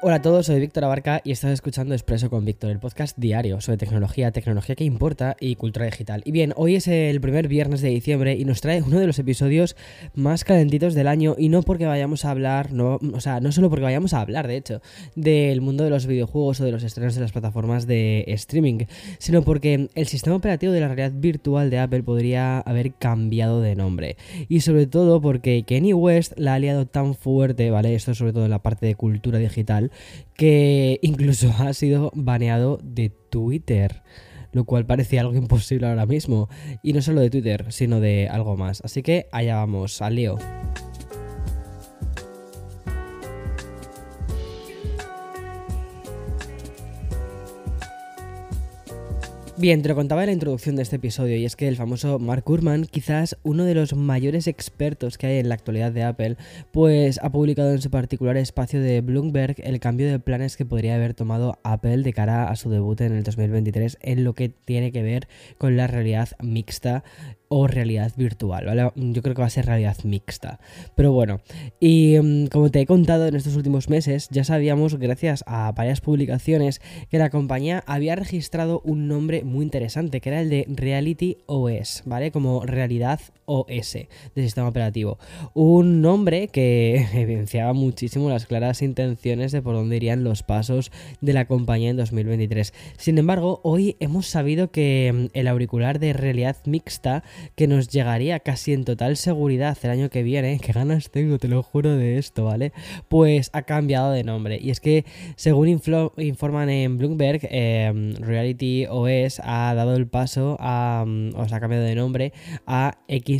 Hola a todos, soy Víctor Abarca y estás escuchando Expreso con Víctor, el podcast diario sobre tecnología, tecnología que importa y cultura digital. Y bien, hoy es el primer viernes de diciembre y nos trae uno de los episodios más calentitos del año y no porque vayamos a hablar, no, o sea, no solo porque vayamos a hablar, de hecho, del mundo de los videojuegos o de los estrenos de las plataformas de streaming, sino porque el sistema operativo de la realidad virtual de Apple podría haber cambiado de nombre. Y sobre todo porque Kenny West la ha liado tan fuerte, ¿vale? Esto sobre todo en la parte de cultura digital que incluso ha sido baneado de Twitter lo cual parece algo imposible ahora mismo. Y no solo de Twitter, sino de algo más. Así que allá vamos, al lío. Bien, te lo contaba en la introducción de este episodio y es que el famoso Mark Gurman, quizás uno de los mayores expertos que hay en la actualidad de Apple, pues ha publicado en su particular espacio de Bloomberg el cambio de planes que podría haber tomado Apple de cara a su debut en el 2023 en lo que tiene que ver con la realidad mixta o realidad virtual, ¿vale? Yo creo que va a ser realidad mixta. Pero bueno, y mm, como te he contado en estos últimos meses, ya sabíamos, gracias a varias publicaciones, que la compañía había registrado un nombre muy interesante, que era el de Reality OS, ¿vale? Como realidad OS del sistema operativo. Un nombre que evidenciaba muchísimo las claras intenciones de por dónde irían los pasos de la compañía en 2023. Sin embargo, hoy hemos sabido que mm, el auricular de realidad mixta que nos llegaría casi en total seguridad el año que viene, qué ganas tengo, te lo juro de esto, ¿vale? Pues ha cambiado de nombre. Y es que, según informan en Bloomberg, em, Reality OS ha dado el paso a, mm, o sea, ha cambiado de nombre a XR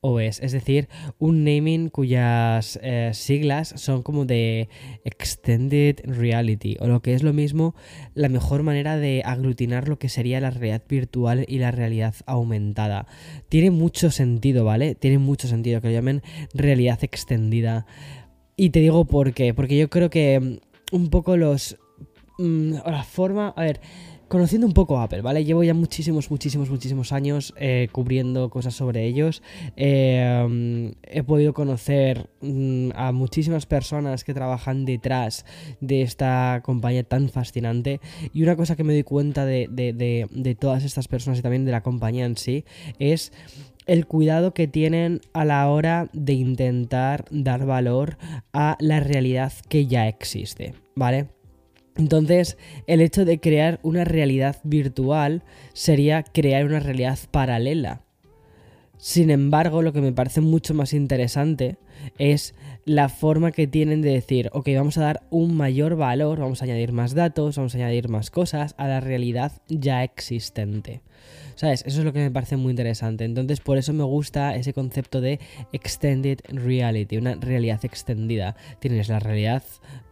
OS, es decir, un naming cuyas eh, siglas son como de Extended Reality, o lo que es lo mismo, la mejor manera de aglutinar lo que sería la realidad virtual y la realidad aumentada. Tiene mucho sentido, ¿vale? Tiene mucho sentido que lo llamen realidad extendida. Y te digo por qué, porque yo creo que mm, un poco los... Mm, la forma... A ver conociendo un poco Apple, ¿vale? Llevo ya muchísimos, muchísimos, muchísimos años eh, cubriendo cosas sobre ellos. Eh, he podido conocer mm, a muchísimas personas que trabajan detrás de esta compañía tan fascinante. Y una cosa que me doy cuenta de, de todas estas personas y también de la compañía en sí es el cuidado que tienen a la hora de intentar dar valor a la realidad que ya existe, ¿vale? Entonces, el hecho de crear una realidad virtual sería crear una realidad paralela. Sin embargo, lo que me parece mucho más interesante es la forma que tienen de decir, ok, vamos a dar un mayor valor, vamos a añadir más datos, vamos a añadir más cosas a la realidad ya existente. ¿Sabes? Eso es lo que me parece muy interesante. Entonces, por eso me gusta ese concepto de extended reality, una realidad extendida. Tienes la realidad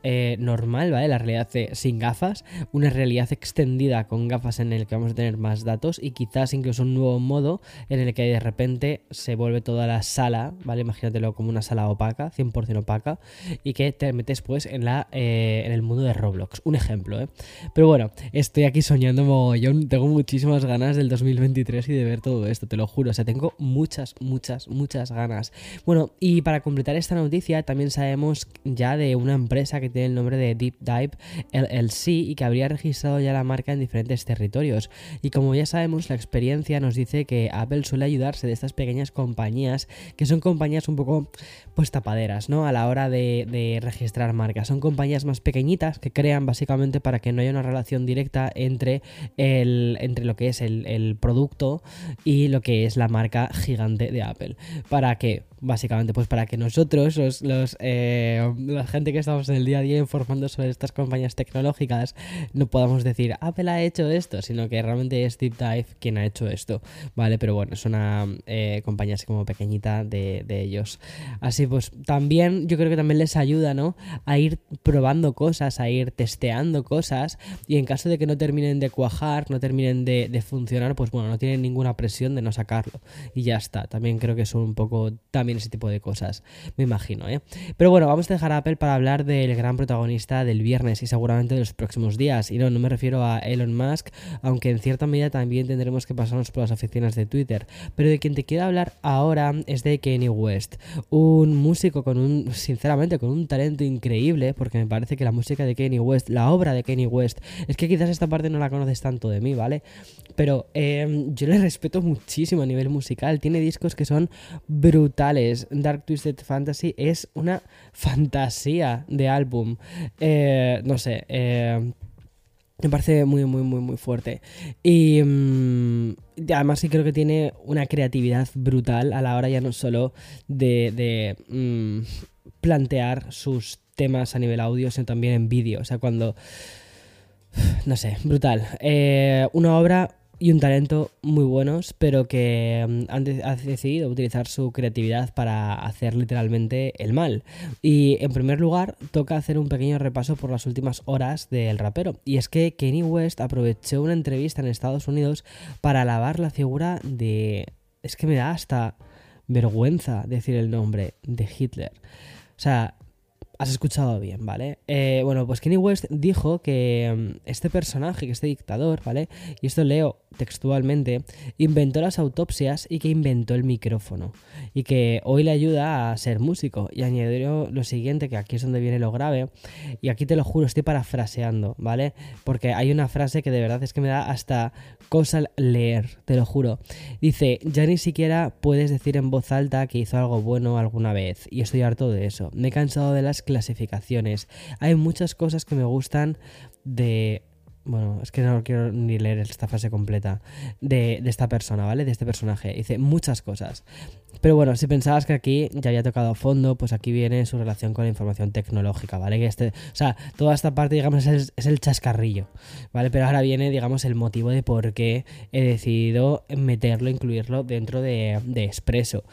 eh, normal, ¿vale? La realidad sin gafas, una realidad extendida con gafas en el que vamos a tener más datos y quizás incluso un nuevo modo en el que de repente se vuelve toda la sala, ¿vale? Imagínatelo como una sala opaca, 100% opaca, y que te metes pues en, la, eh, en el mundo de Roblox. Un ejemplo, ¿eh? Pero bueno, estoy aquí soñando yo tengo muchísimas ganas del 2023 y de ver todo esto, te lo juro, o sea, tengo muchas, muchas, muchas ganas. Bueno, y para completar esta noticia, también sabemos ya de una empresa que tiene el nombre de Deep Dive LLC y que habría registrado ya la marca en diferentes territorios. Y como ya sabemos, la experiencia nos dice que Apple suele ayudarse de estas pequeñas compañías, que son compañías un poco pues tapaderas, ¿no? A la hora de, registrar marcas. Son compañías más pequeñitas que crean básicamente para que no haya una relación directa entre, el, entre lo que es el, el producto y lo que es la marca gigante de Apple. ¿Para qué? Básicamente pues para que nosotros, los, eh, la gente que estamos en el día a día informando sobre estas compañías tecnológicas, no podamos decir Apple ha hecho esto, sino que realmente es Deep Dive quien ha hecho esto, ¿vale? Pero bueno, es una eh, compañía así como pequeñita de, de, ellos. Así pues, también yo creo que también les ayuda, ¿no? A ir probando cosas, a ir testeando cosas y en caso de que no terminen de cuajar, no terminen de, de funcionar, pues bueno, no tienen ninguna presión de no sacarlo y ya está. También creo que son un poco también también ese tipo de cosas, me imagino, ¿eh? Pero bueno, vamos a dejar a Apple para hablar del gran protagonista del viernes y seguramente de los próximos días. Y no, no me refiero a Elon Musk, aunque en cierta medida también tendremos que pasarnos por las oficinas de Twitter. Pero de quien te quiero hablar ahora es de Kanye West, un músico con un, sinceramente, con un talento increíble, porque me parece que la música de Kanye West, la obra de Kanye West, es que quizás esta parte no la conoces tanto de mí, ¿vale? Pero em, yo le respeto muchísimo a nivel musical. Tiene discos que son brutales. Dark Twisted Fantasy es una fantasía de álbum. Eh, no sé. Eh, me parece muy, muy, muy, muy fuerte. Y mm, además sí creo que tiene una creatividad brutal a la hora ya no solo de, mm, plantear sus temas a nivel audio, sino también en vídeo. O sea, cuando... No sé, brutal. Eh, una obra y un talento muy buenos, pero que mm, han, decidido utilizar su creatividad para hacer literalmente el mal. Y en primer lugar, toca hacer un pequeño repaso por las últimas horas del rapero. Y es que Kanye West aprovechó una entrevista en Estados Unidos para alabar la figura de... Es que me da hasta vergüenza decir el nombre de Hitler. O sea, Has escuchado bien, ¿vale? Eh, bueno, pues Kenny West dijo que mm, este personaje, que este dictador, ¿vale? Y esto leo textualmente, inventó las autopsias y que inventó el micrófono. Y que hoy le ayuda a ser músico. Y añadió lo siguiente, que aquí es donde viene lo grave. Y aquí te lo juro, estoy parafraseando, ¿vale? Porque hay una frase que de verdad es que me da hasta cosa leer, te lo juro. Dice, ya ni siquiera puedes decir en voz alta que hizo algo bueno alguna vez. Y estoy harto de eso. Me he cansado de las clasificaciones. Hay muchas cosas que me gustan de bueno, es que no quiero ni leer esta frase completa de, esta persona, ¿vale? De este personaje. Dice muchas cosas. Pero bueno, si pensabas que aquí ya había tocado a fondo, pues aquí viene su relación con la información tecnológica, ¿vale? Que este, o sea, toda esta parte, digamos, es, el chascarrillo, ¿vale? Pero ahora viene, digamos, el motivo de por qué he decidido meterlo, incluirlo dentro de, de Expreso.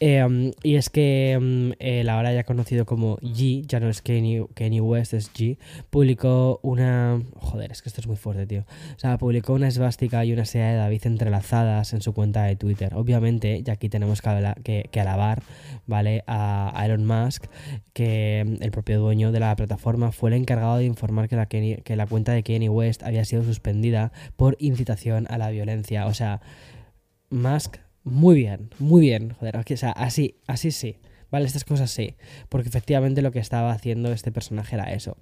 Em, y es que em, el ahora ya conocido como G, ya no es Kenny, Kenny West, es G, publicó una... Joder, es que esto es muy fuerte, tío. O sea, publicó una esvástica y una serie de David entrelazadas en su cuenta de Twitter. Obviamente, y aquí tenemos que, hablar, que, alabar, ¿vale? A, Elon Musk, que el propio dueño de la plataforma fue el encargado de informar que la, que la cuenta de Kanye West había sido suspendida por incitación a la violencia. O sea, Musk, muy bien, muy bien, joder, o sea, así, así sí. Vale, estas cosas sí, porque efectivamente lo que estaba haciendo este personaje era eso.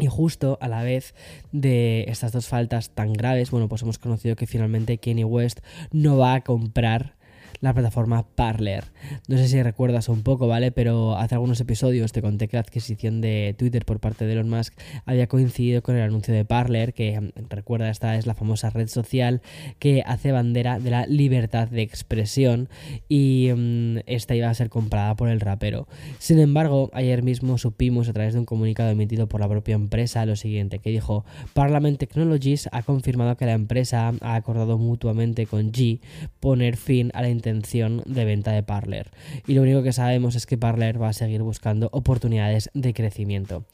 Y justo a la vez de estas dos faltas tan graves, bueno, pues hemos conocido que finalmente Kanye West no va a comprar la plataforma Parler. No sé si recuerdas un poco, ¿vale? Pero hace algunos episodios te conté que la adquisición de Twitter por parte de Elon Musk había coincidido con el anuncio de Parler, que recuerda, esta es la famosa red social que hace bandera de la libertad de expresión y mm, esta iba a ser comprada por el rapero. Sin embargo, ayer mismo supimos a través de un comunicado emitido por la propia empresa lo siguiente, que dijo, Parliament Technologies ha confirmado que la empresa ha acordado mutuamente con G poner fin a la intención de venta de Parler. Y lo único que sabemos es que Parler va a seguir buscando oportunidades de crecimiento.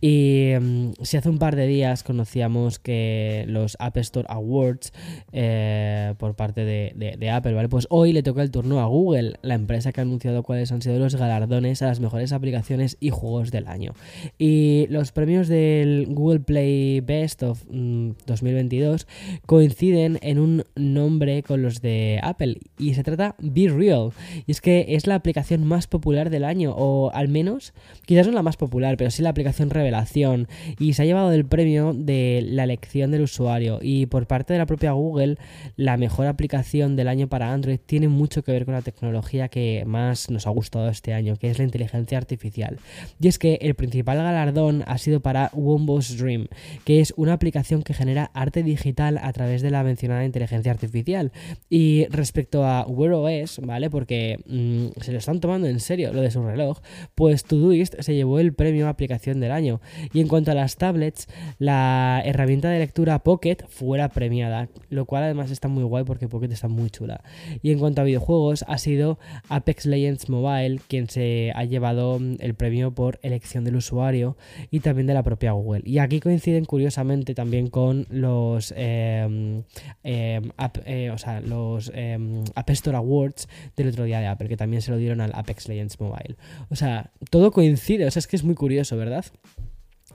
Y mm, si hace un par de días conocíamos que los App Store Awards eh, por parte de, Apple, ¿vale? Pues hoy le toca el turno a Google, la empresa que ha anunciado cuáles han sido los galardones a las mejores aplicaciones y juegos del año. Y los premios del Google Play Best of 2022 mm, coinciden en un nombre con los de Apple y se trata Be Real. Y es que es la aplicación más popular del año, o al menos, quizás no la más popular, pero sí la aplicación revelación. Y se ha llevado el premio de la elección del usuario. Y por parte de la propia Google, la mejor aplicación del año para Android tiene mucho que ver con la tecnología que más nos ha gustado este año, que es la inteligencia artificial. Y es que el principal galardón ha sido para Wombo's Dream, que es una aplicación que genera arte digital a través de la mencionada inteligencia artificial. Y respecto a Es, ¿vale? Porque mm, se lo están tomando en serio lo de su reloj, pues Todoist se llevó el premio aplicación del año. Y en cuanto a las tablets, la herramienta de lectura Pocket fuera premiada, lo cual además está muy guay porque Pocket está muy chula. Y en cuanto a videojuegos, ha sido Apex Legends Mobile quien se ha llevado mm, el premio por elección del usuario y también de la propia Google. Y aquí coinciden curiosamente también con los, em, em, eh, o sea, los em, App Store Awards del otro día de Apple, que también se lo dieron al Apex Legends Mobile. O sea, todo coincide, o sea, es que es muy curioso, ¿verdad?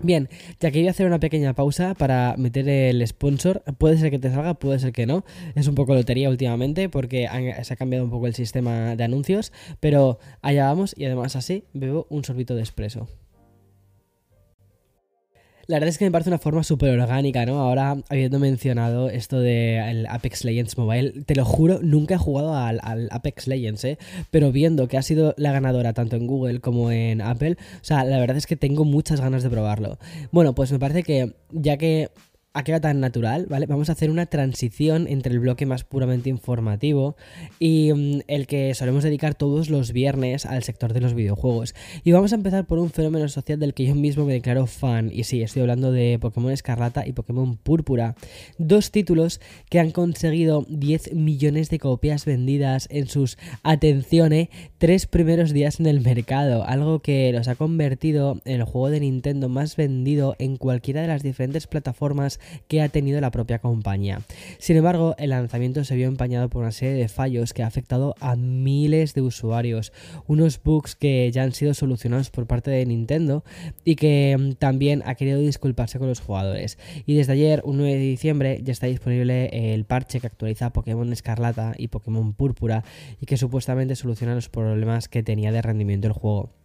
Bien, ya que voy a hacer una pequeña pausa para meter el sponsor, puede ser que te salga, puede ser que no, es un poco lotería últimamente porque se ha cambiado un poco el sistema de anuncios, pero allá vamos y además así bebo un sorbito de espresso. La verdad es que me parece una forma súper orgánica, ¿no? Ahora, habiendo mencionado esto del Apex Legends Mobile, te lo juro, nunca he jugado al, Apex Legends, ¿eh? Pero viendo que ha sido la ganadora tanto en Google como en Apple, o sea, la verdad es que tengo muchas ganas de probarlo. Bueno, pues me parece que ya que ha quedado tan natural, ¿vale? Vamos a hacer una transición entre el bloque más puramente informativo y mm, el que solemos dedicar todos los viernes al sector de los videojuegos. Y vamos a empezar por un fenómeno social del que yo mismo me declaro fan. Y sí, estoy hablando de Pokémon Escarlata y Pokémon Púrpura. Dos títulos que han conseguido 10 millones de copias vendidas en sus, atenciones, tres primeros días en el mercado. Algo que los ha convertido en el juego de Nintendo más vendido en cualquiera de las diferentes plataformas que ha tenido la propia compañía. Sin embargo, el lanzamiento se vio empañado por una serie de fallos que ha afectado a miles de usuarios, unos bugs que ya han sido solucionados por parte de Nintendo y que mm, también ha querido disculparse con los jugadores. Y desde ayer, un 9 de diciembre, ya está disponible el parche que actualiza Pokémon Escarlata y Pokémon Púrpura y que supuestamente soluciona los problemas que tenía de rendimiento el juego.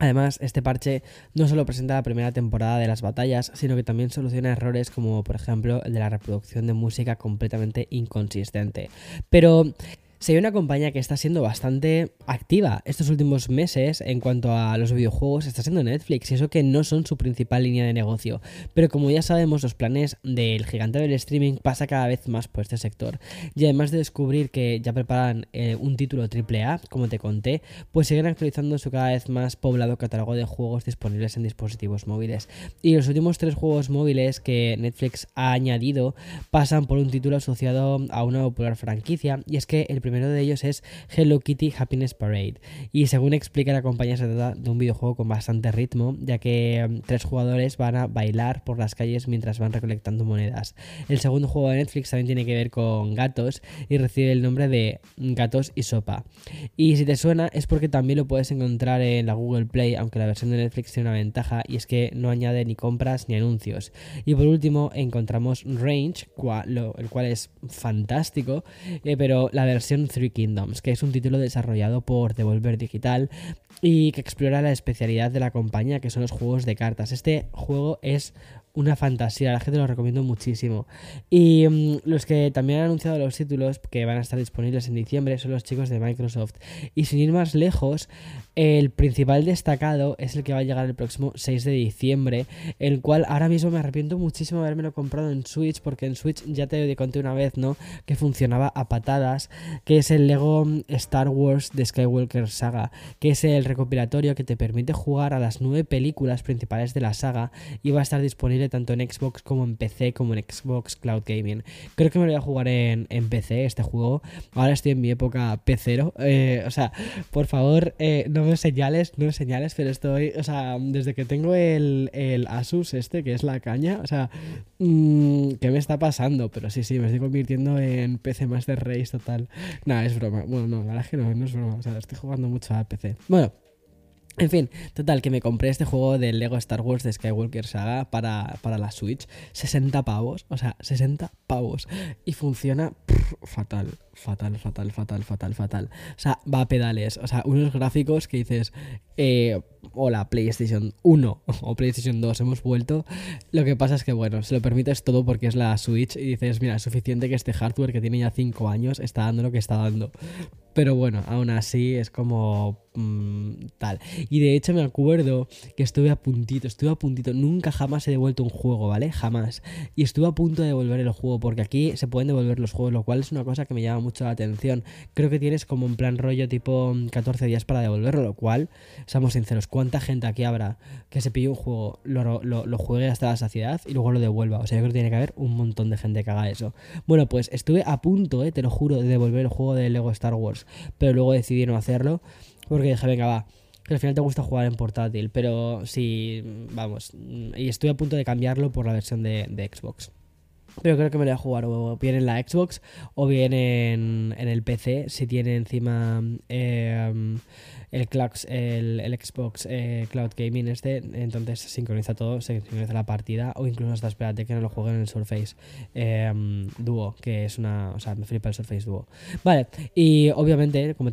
Además, este parche no solo presenta la primera temporada de las batallas, sino que también soluciona errores como por ejemplo el de la reproducción de música completamente inconsistente. Pero se ve una compañía que está siendo bastante activa estos últimos meses en cuanto a los videojuegos, está siendo Netflix, y eso que no son su principal línea de negocio. Pero como ya sabemos, los planes del gigante del streaming pasa cada vez más por este sector. Y además de descubrir que ya preparan eh, un título AAA, como te conté, pues siguen actualizando su cada vez más poblado catálogo de juegos disponibles en dispositivos móviles. Y los últimos tres juegos móviles que Netflix ha añadido pasan por un título asociado a una popular franquicia, y es que el primero de ellos es Hello Kitty Happiness Parade. Y según explica la compañía, se trata de un videojuego con bastante ritmo, ya que mm, tres jugadores van a bailar por las calles mientras van recolectando monedas. El segundo juego de Netflix también tiene que ver con gatos y recibe el nombre de Gatos y Sopa. Y si te suena, es porque también lo puedes encontrar en la Google Play, aunque la versión de Netflix tiene una ventaja y es que no añade ni compras ni anuncios. Y por último, encontramos Range, el cual es fantástico, eh, pero la versión Three Kingdoms, que es un título desarrollado por Devolver Digital y que explora la especialidad de la compañía, que son los juegos de cartas. Este juego es una fantasía, la gente lo recomiendo muchísimo. Y mm, los que también han anunciado los títulos que van a estar disponibles en diciembre son los chicos de Microsoft. Y sin ir más lejos, el principal destacado es el que va a llegar el próximo 6 de diciembre, el cual ahora mismo me arrepiento muchísimo de haberme comprado en Switch, porque en Switch ya te conté una vez, ¿no? Que funcionaba a patadas, que es el Lego Star Wars de Skywalker Saga, que es el recopilatorio que te permite jugar a las nueve películas principales de la saga y va a estar disponible tanto en Xbox como en PC, como en Xbox Cloud Gaming. Creo que me lo voy a jugar en, PC este juego. Ahora estoy en mi época PC0. Eh, o sea, por favor, eh, no me señales, no me señales, pero estoy, o sea, desde que tengo el, Asus este, que es la caña, o sea, mm, ¿qué me está pasando? Pero sí, sí, me estoy convirtiendo en PC Master Race total. Nada, es broma. Bueno, no, la verdad es que no, no es broma. O sea, estoy jugando mucho a PC. Bueno. En fin, total, que me compré este juego del Lego Star Wars de Skywalker Saga para, para la Switch. 60 pavos, o sea, 60 pavos. Y funciona fatal, fatal, fatal, fatal, fatal, fatal. O sea, va a pedales. O sea, unos gráficos que dices, eh, hola, PlayStation 1 o PlayStation 2, hemos vuelto. Lo que pasa es que, bueno, se lo permites todo porque es la Switch y dices, mira, es suficiente que este hardware que tiene ya 5 años está dando lo que está dando. Pero bueno, aún así es como mm, tal. Y de hecho me acuerdo que estuve a puntito, estuve a puntito. Nunca jamás he devuelto un juego, ¿vale? Jamás. Y estuve a punto de devolver el juego porque aquí se pueden devolver los juegos, lo cual es una cosa que me llama mucho la atención. Creo que tienes como un plan rollo tipo 14 días para devolverlo, lo cual, seamos sinceros, ¿cuánta gente aquí habrá que se pille un juego, lo, lo juegue hasta la saciedad y luego lo devuelva? O sea, yo creo que tiene que haber un montón de gente que haga eso. Bueno, pues estuve a punto, eh, te lo juro, de devolver el juego de Lego Star Wars pero luego decidí no hacerlo porque dije, venga, va, que al final te gusta jugar en portátil, pero sí, vamos, y estoy a punto de cambiarlo por la versión de, Xbox. Pero creo que me lo voy a jugar o bien en la Xbox o bien en, en el PC si tiene encima eh, el, el, el Xbox eh, Cloud Gaming este, entonces sincroniza todo, se sincroniza la partida o incluso hasta espérate que no lo jueguen en el Surface eh, Duo, que es una, o sea, me flipa el Surface Duo. Vale, y obviamente, como,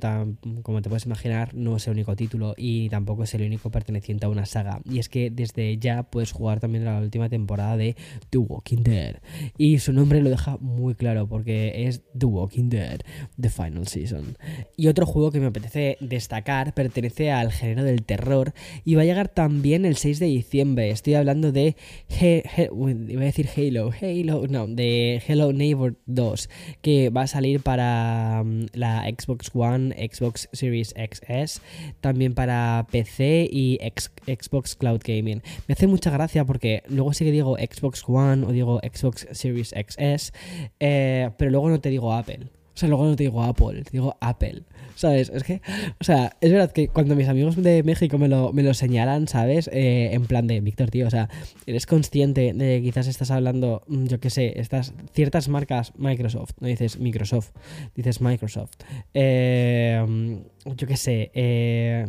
como te puedes imaginar, no es el único título y tampoco es el único perteneciente a una saga. Y es que desde ya puedes jugar también la última temporada de The Walking Dead. Y su nombre lo deja muy claro porque es The Walking Dead, The Final Season. Y otro juego que me apetece destacar pertenece al género del terror y va a llegar también el 6 de diciembre. Estoy hablando de. iba a decir Halo, Halo, no, de Hello Neighbor 2, que va a salir para mm, la Xbox One, Xbox Series XS, también para PC y Xbox Cloud Gaming. Me hace mucha gracia porque luego sí que digo Xbox One o digo Xbox Series XS, eh, pero luego no te digo Apple. O sea, luego no te digo Apple, te digo Apple. ¿Sabes? Es que, o sea, es verdad que cuando mis amigos de México me lo, me lo señalan, ¿sabes? Eh, en plan de, Víctor, tío, o sea, eres consciente de que quizás estás hablando, mm, yo qué sé, estas ciertas marcas Microsoft, no dices Microsoft, dices Microsoft. Eh, yo qué sé, eh,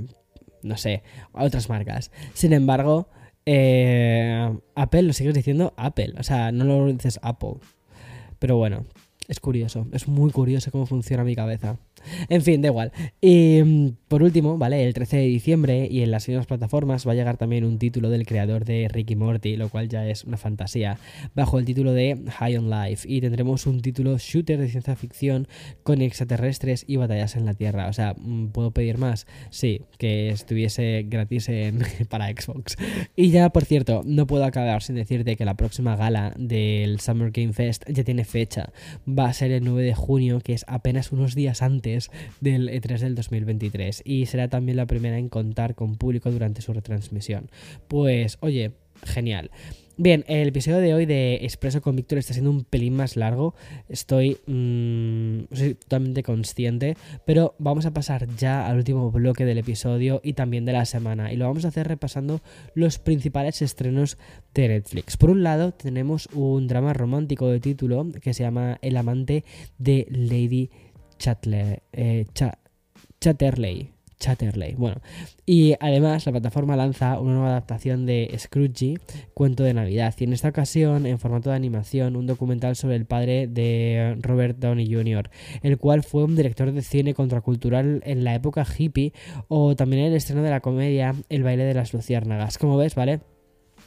no sé, otras marcas. Sin embargo, Apple lo sigues diciendo Apple, o sea, no lo dices Apple. Pero bueno, es curioso, es muy curioso cómo funciona mi cabeza. En fin, da igual. Y mm, por último, ¿vale? El 13 de diciembre y en las mismas plataformas va a llegar también un título del creador de Ricky Morty, lo cual ya es una fantasía, bajo el título de High on Life. Y tendremos un título shooter de ciencia ficción con extraterrestres y batallas en la Tierra. O sea, mm, ¿puedo pedir más? Sí, que estuviese gratis en, para Xbox. Y ya, por cierto, no puedo acabar sin decirte que la próxima gala del Summer Game Fest ya tiene fecha. Va a ser el 9 de junio, que es apenas unos días antes del E3 del 2023 y será también la primera en contar con público durante su retransmisión. Pues oye, genial. Bien, el episodio de hoy de Expreso con Víctor está siendo un pelín más largo, estoy, mm, totalmente consciente, pero vamos a pasar ya al último bloque del episodio y también de la semana, y lo vamos a hacer repasando los principales estrenos de Netflix. Por un lado, tenemos un drama romántico de título que se llama El amante de Lady eh, Chatterley. Chatterley. Bueno, y además la plataforma lanza una nueva adaptación de Scrooge, cuento de Navidad, y en esta ocasión, en formato de animación, un documental sobre el padre de Robert Downey Jr., el cual fue un director de cine contracultural en la época hippie, o también el estreno de la comedia El baile de las luciérnagas. Como ves, ¿vale?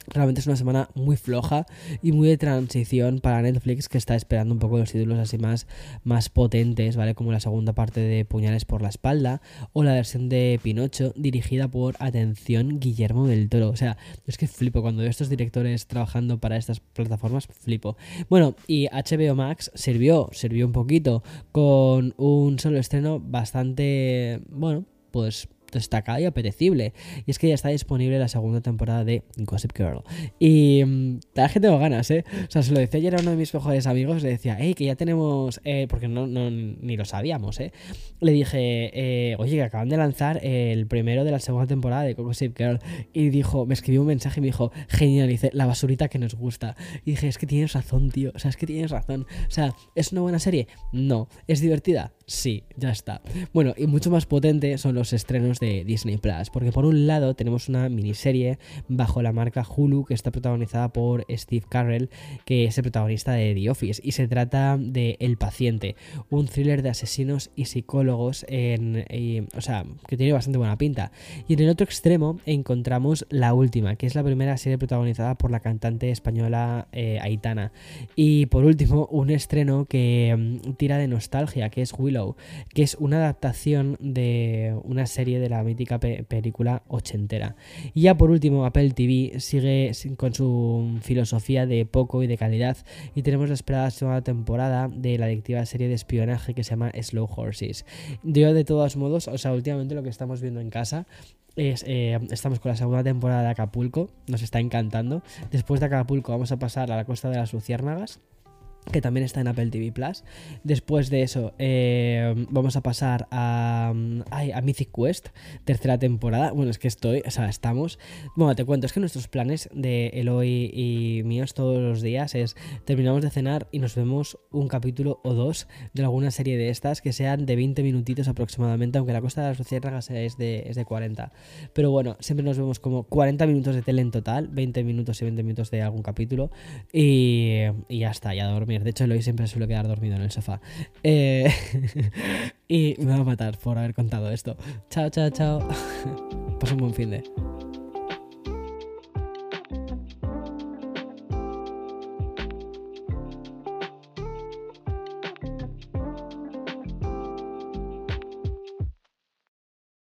Realmente es una semana muy floja y muy de transición para Netflix que está esperando un poco los títulos así más, más potentes, ¿vale? Como la segunda parte de Puñales por la espalda o la versión de Pinocho dirigida por, atención, Guillermo del Toro. O sea, es que flipo cuando veo estos directores trabajando para estas plataformas, flipo. Bueno, y HBO Max sirvió, sirvió un poquito con un solo estreno bastante, bueno, pues destacada y apetecible. Y es que ya está disponible la segunda temporada de Gossip Girl. Y mm, la que tengo ganas, ¿eh? O sea, se lo decía ayer a uno de mis mejores amigos, le decía, hey, que ya tenemos, eh", porque no, no, ni lo sabíamos, ¿eh? Le dije, eh, oye, que acaban de lanzar el primero de la segunda temporada de Gossip Girl. Y dijo, me escribió un mensaje y me dijo, genial, dice, la basurita que nos gusta. Y dije, es que tienes razón, tío. O sea, es que tienes razón. O sea, ¿es una buena serie? No. ¿Es divertida? Sí, ya está. Bueno, y mucho más potente son los estrenos de Disney Plus, porque por un lado tenemos una miniserie bajo la marca Hulu que está protagonizada por Steve Carrell, que es el protagonista de The Office, y se trata de El paciente, un thriller de asesinos y psicólogos, en, o sea, que tiene bastante buena pinta. Y en el otro extremo encontramos La Última, que es la primera serie protagonizada por la cantante española eh, Aitana. Y por último, un estreno que mm, tira de nostalgia, que es Willow que es una adaptación de una serie de la mítica película ochentera. Y ya por último, Apple TV sigue con su filosofía de poco y de calidad y tenemos la esperada segunda temporada de la adictiva serie de espionaje que se llama Slow Horses. Yo de todos modos, o sea, últimamente lo que estamos viendo en casa es, eh, estamos con la segunda temporada de Acapulco, nos está encantando. Después de Acapulco vamos a pasar a la costa de las Luciérnagas que también está en Apple TV Plus. Después de eso, eh, vamos a pasar a, ay, a Mythic Quest, tercera temporada. Bueno, es que estoy, o sea, estamos. Bueno, te cuento, es que nuestros planes de Eloy y míos todos los días es terminamos de cenar y nos vemos un capítulo o dos de alguna serie de estas que sean de 20 minutitos aproximadamente, aunque la costa de las luciérnagas es de, es de 40. Pero bueno, siempre nos vemos como 40 minutos de tele en total, 20 minutos y 20 minutos de algún capítulo. Y, y ya está, ya a De hecho, Eloy siempre suele quedar dormido en el sofá. Eh, y me va a matar por haber contado esto. Chao, chao, chao. Pasa un buen fin de.